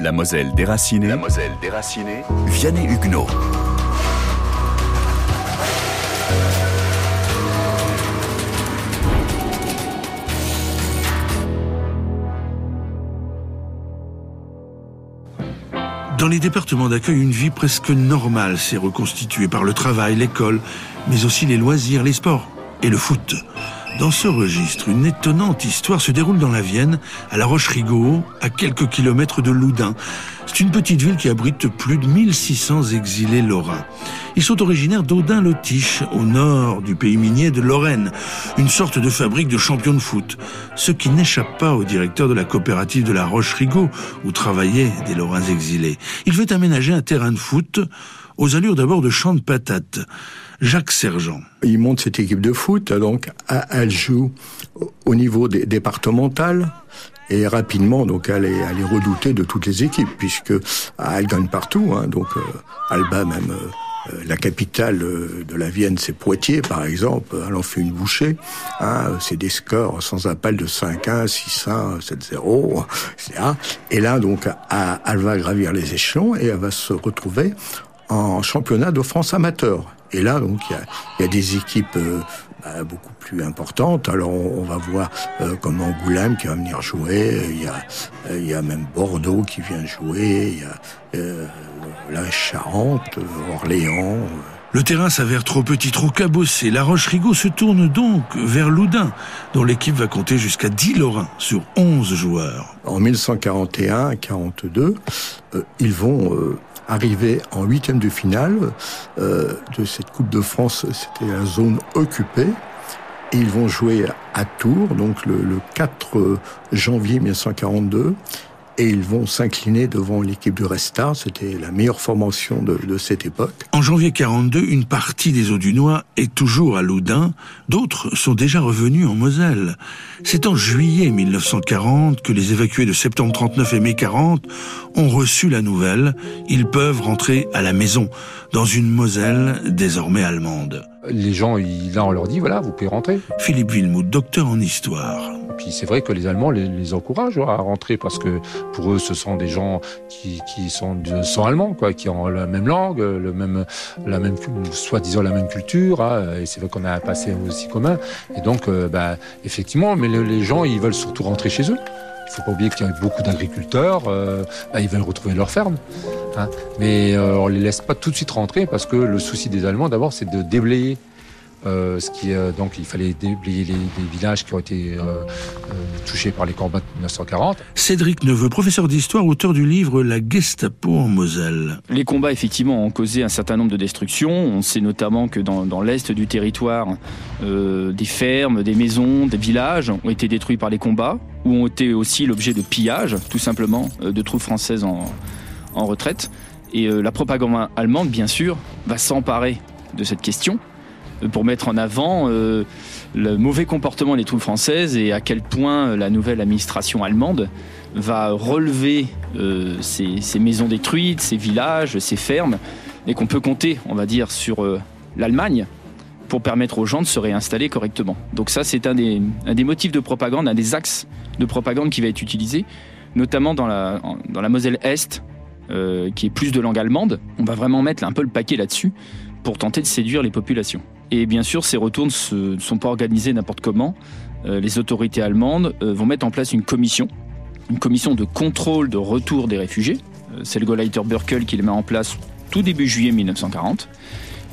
La Moselle déracinée. La Moselle déracinée. Vianney Huguenot. Dans les départements d'accueil, une vie presque normale s'est reconstituée par le travail, l'école, mais aussi les loisirs, les sports et le foot. Dans ce registre, une étonnante histoire se déroule dans la Vienne, à La Roche-Rigaud, à quelques kilomètres de Loudun. C'est une petite ville qui abrite plus de 1600 exilés lorrains. Ils sont originaires d'Audin-Lotiche, au nord du pays minier de Lorraine, une sorte de fabrique de champions de foot. Ce qui n'échappe pas au directeur de la coopérative de La Roche-Rigaud, où travaillaient des Lorrains exilés. Il veut aménager un terrain de foot aux allures d'abord de champ de patates. Jacques Sergent. Il monte cette équipe de foot, donc elle joue au niveau départemental et rapidement donc elle est, redoutée de toutes les équipes puisque elle gagne partout. Hein, donc euh, elle bat même euh, la capitale de la Vienne, c'est Poitiers, par exemple. Elle en fait une bouchée. Hein, c'est des scores sans appel de 5-1, 6-1, 7-0, etc. Et là, donc, elle va gravir les échelons et elle va se retrouver en championnat de France amateur. Et là, donc, il y a, y a, des équipes euh, bah, beaucoup plus importantes. Alors, on, on va voir euh, comme Angoulême qui va venir jouer. Il y a, il y a même Bordeaux qui vient jouer. Il y a euh, la Charente, Orléans. Le terrain s'avère trop petit, trop cabossé. La Roche-Rigaud se tourne donc vers Loudun, dont l'équipe va compter jusqu'à 10 Lorrains sur 11 joueurs. En 1941-42, euh, ils vont euh, arriver en huitième de finale euh, de cette Coupe de France. C'était la zone occupée. Ils vont jouer à Tours, donc le, le 4 janvier 1942 et ils vont s'incliner devant l'équipe de Restart. C'était la meilleure formation de, de, cette époque. En janvier 42, une partie des Audunois est toujours à Loudun. D'autres sont déjà revenus en Moselle. C'est en juillet 1940 que les évacués de septembre 39 et mai 40 ont reçu la nouvelle. Ils peuvent rentrer à la maison dans une Moselle désormais allemande. Les gens, là, on leur dit, voilà, vous pouvez rentrer. Philippe Villemout, docteur en histoire. Puis c'est vrai que les Allemands les, encouragent à rentrer parce que pour eux, ce sont des gens qui, sont du sang allemand, quoi, qui ont la même langue, la même, soi-disant la même culture. Hein, et c'est vrai qu'on a un passé aussi commun. Et donc, euh, bah, effectivement, mais le, les gens, ils veulent surtout rentrer chez eux. Il faut pas oublier qu'il y a beaucoup d'agriculteurs, euh, bah, ils veulent retrouver leur ferme. Hein. Mais euh, on les laisse pas tout de suite rentrer parce que le souci des Allemands, d'abord, c'est de déblayer. Euh, ce qui euh, donc il fallait déblayer les, les, villages qui ont été euh, touchés par les combats de 1940. Cédric Neveu, professeur d'histoire, auteur du livre La Gestapo en Moselle. Les combats effectivement ont causé un certain nombre de destructions. On sait notamment que dans, dans l'est du territoire, des fermes, des maisons, des villages ont été détruits par les combats ou ont été aussi l'objet de pillages, tout simplement, de troupes françaises en, en retraite. Et la propagande allemande, bien sûr, va s'emparer de cette question pour mettre en avant euh, le mauvais comportement des troupes françaises et à quel point la nouvelle administration allemande va relever euh, ces, maisons détruites, ces villages, ces fermes, et qu'on peut compter, on va dire, sur euh, l'Allemagne pour permettre aux gens de se réinstaller correctement. Donc ça, c'est un des, motifs de propagande, un des axes de propagande qui va être utilisé, notamment dans la, Moselle Est, qui est plus de langue allemande. On va vraiment mettre un peu le paquet là-dessus pour tenter de séduire les populations. Et bien sûr, ces retours ne sont pas organisés n'importe comment. Euh, les autorités allemandes euh, vont mettre en place une commission, une commission de contrôle de retour des réfugiés. Euh, c'est le Gauleiter Burkel qui les met en place tout début juillet 1940.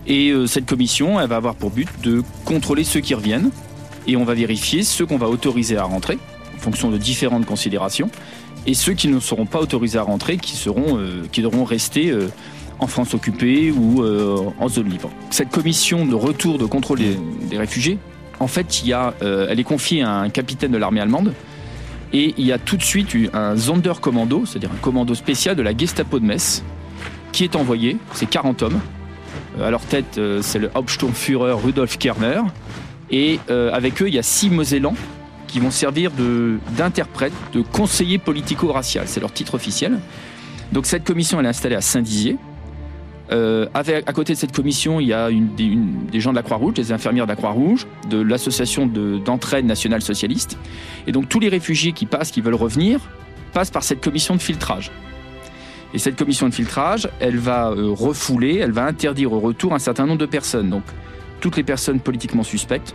Et cette commission, elle va avoir pour but de contrôler ceux qui reviennent. Et on va vérifier ceux qu'on va autoriser à rentrer, en fonction de différentes considérations, et ceux qui ne seront pas autorisés à rentrer, qui, seront, qui devront rester en France occupée ou euh, en zone libre. Cette commission de retour de contrôle des, réfugiés, en fait, il y a, euh, elle est confiée à un capitaine de l'armée allemande et il y a tout de suite un Sonderkommando, c'est-à-dire un commando spécial de la Gestapo de Metz, qui est envoyé, c'est 40 hommes. À leur tête, euh, c'est le Hauptsturmführer Rudolf Kerner. Et euh, avec eux, il y a six Mosellans qui vont servir d'interprètes, de, de conseillers politico-racial. C'est leur titre officiel. Donc cette commission, elle est installée à Saint-Dizier. Euh, avec, à côté de cette commission, il y a des, gens de la Croix-Rouge, des infirmières de la Croix-Rouge, de l'association d'entraide de, nationale socialiste. Et donc tous les réfugiés qui passent, qui veulent revenir, passent par cette commission de filtrage. Et cette commission de filtrage, elle va euh, refouler, elle va interdire au retour un certain nombre de personnes. Donc, toutes les personnes politiquement suspectes.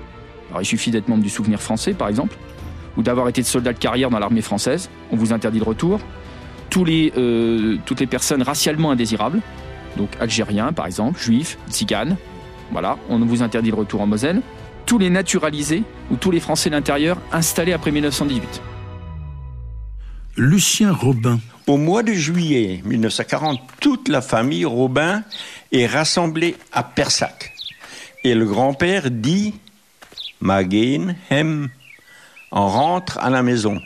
Il suffit d'être membre du Souvenir français, par exemple, ou d'avoir été soldat de carrière dans l'armée française. On vous interdit le retour. Euh, toutes les personnes racialement indésirables, donc algériens, par exemple, juifs, tziganes. Voilà, on vous interdit le retour en Moselle. Tous les naturalisés ou tous les Français de l'intérieur installés après 1918. Lucien Robin. Au mois de juillet 1940, toute la famille Robin est rassemblée à Persac. Et le grand-père dit Magin, Hem, on rentre à la maison.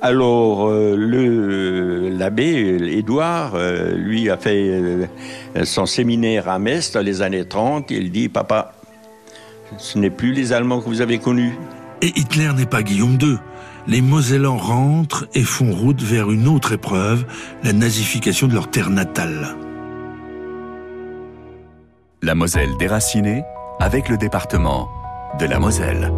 Alors, euh, l'abbé Édouard, euh, lui, a fait euh, son séminaire à Metz dans les années 30. Il dit Papa, ce n'est plus les Allemands que vous avez connus. Et Hitler n'est pas Guillaume II. Les Mosellans rentrent et font route vers une autre épreuve, la nazification de leur terre natale. La Moselle déracinée avec le département de la Moselle.